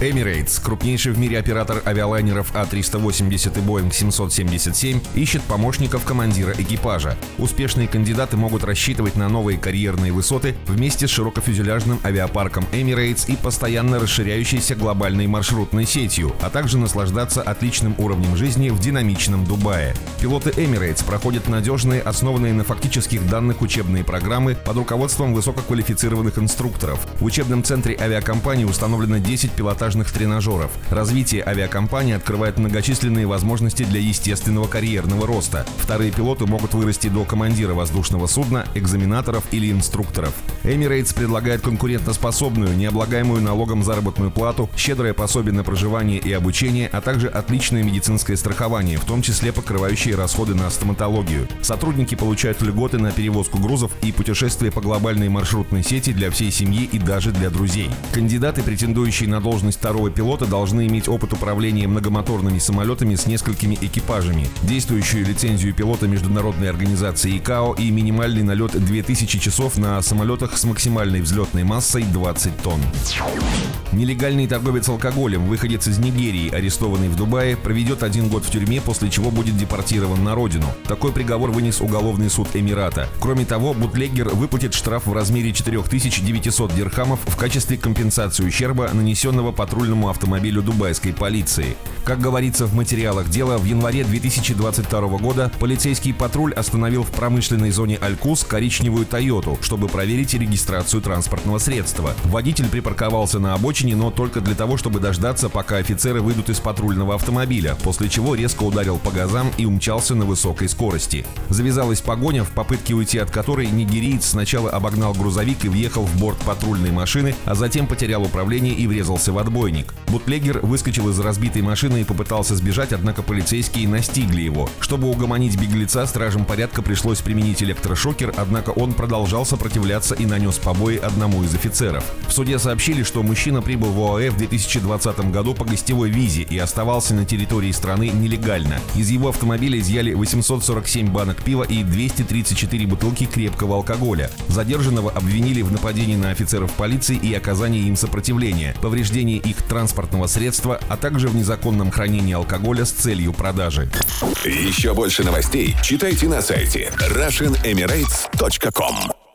Emirates, крупнейший в мире оператор авиалайнеров А380 и Boeing 777, ищет помощников командира экипажа. Успешные кандидаты могут рассчитывать на новые карьерные высоты вместе с широкофюзеляжным авиапарком Emirates и постоянно расширяющейся глобальной маршрутной сетью, а также наслаждаться отличным уровнем жизни в динамичном Дубае. Пилоты Emirates проходят надежные, основанные на фактических данных учебные программы под руководством высококвалифицированных инструкторов. В учебном центре авиакомпании установлено 10 пилотажных пилотажных тренажеров. Развитие авиакомпании открывает многочисленные возможности для естественного карьерного роста. Вторые пилоты могут вырасти до командира воздушного судна, экзаменаторов или инструкторов. Emirates предлагает конкурентоспособную, необлагаемую налогом заработную плату, щедрое пособие на проживание и обучение, а также отличное медицинское страхование, в том числе покрывающие расходы на стоматологию. Сотрудники получают льготы на перевозку грузов и путешествия по глобальной маршрутной сети для всей семьи и даже для друзей. Кандидаты, претендующие на должность второго пилота должны иметь опыт управления многомоторными самолетами с несколькими экипажами, действующую лицензию пилота международной организации ИКАО и минимальный налет 2000 часов на самолетах с максимальной взлетной массой 20 тонн. Нелегальный торговец алкоголем, выходец из Нигерии, арестованный в Дубае, проведет один год в тюрьме, после чего будет депортирован на родину. Такой приговор вынес уголовный суд Эмирата. Кроме того, бутлегер выплатит штраф в размере 4900 дирхамов в качестве компенсации ущерба, нанесенного патрульному автомобилю дубайской полиции. Как говорится в материалах дела, в январе 2022 года полицейский патруль остановил в промышленной зоне Алькус коричневую Тойоту, чтобы проверить регистрацию транспортного средства. Водитель припарковался на обочине, но только для того, чтобы дождаться, пока офицеры выйдут из патрульного автомобиля, после чего резко ударил по газам и умчался на высокой скорости. Завязалась погоня, в попытке уйти от которой нигериец сначала обогнал грузовик и въехал в борт патрульной машины, а затем потерял управление и врезался в отбойник. Бутлегер выскочил из разбитой машины и попытался сбежать, однако полицейские настигли его. Чтобы угомонить беглеца, стражам порядка пришлось применить электрошокер, однако он продолжал сопротивляться и нанес побои одному из офицеров. В суде сообщили, что мужчина прибыл в ОАЭ в 2020 году по гостевой визе и оставался на территории страны нелегально. Из его автомобиля изъяли 847 банок пива и 234 бутылки крепкого алкоголя. Задержанного обвинили в нападении на офицеров полиции и оказании им сопротивления, повреждении их транспортного средства, а также в незаконном хранении алкоголя с целью продажи. Еще больше новостей читайте на сайте RussianEmirates.com